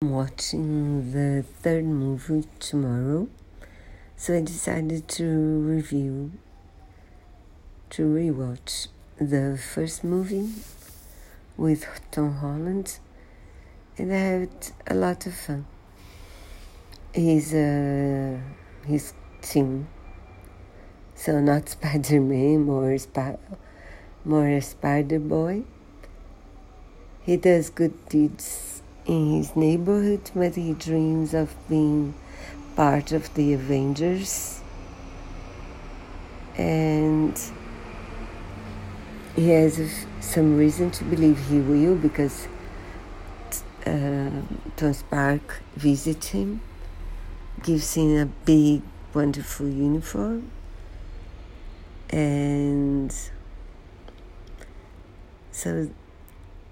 I'm watching the third movie tomorrow, so I decided to review, to rewatch the first movie with Tom Holland, and I had a lot of fun. He's uh, his team, so not Spider Man, more Sp- more Spider Boy. He does good deeds in his neighborhood, but he dreams of being part of the Avengers. And he has some reason to believe he will because uh, Tony Stark visits him, gives him a big, wonderful uniform, and so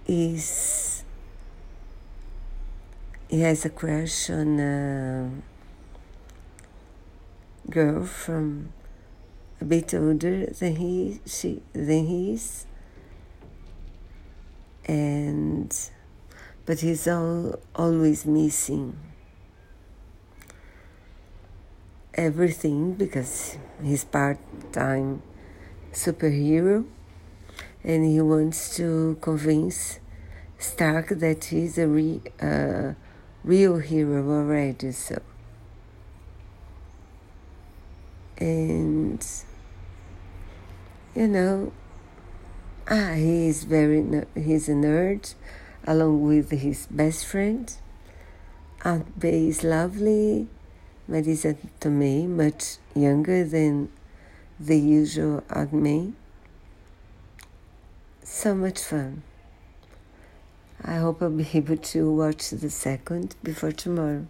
he's he has a crush on a girl from a bit older than he she than he is. And but he's all, always missing everything because he's part-time superhero and he wants to convince Stark that he's a re, uh, real hero already, so. And, you know, ah, he is very, he's a nerd, along with his best friend. Aunt May is lovely. Marisa Tomei, much younger than the usual Aunt May. So much fun. I hope I'll be able to watch the second before tomorrow.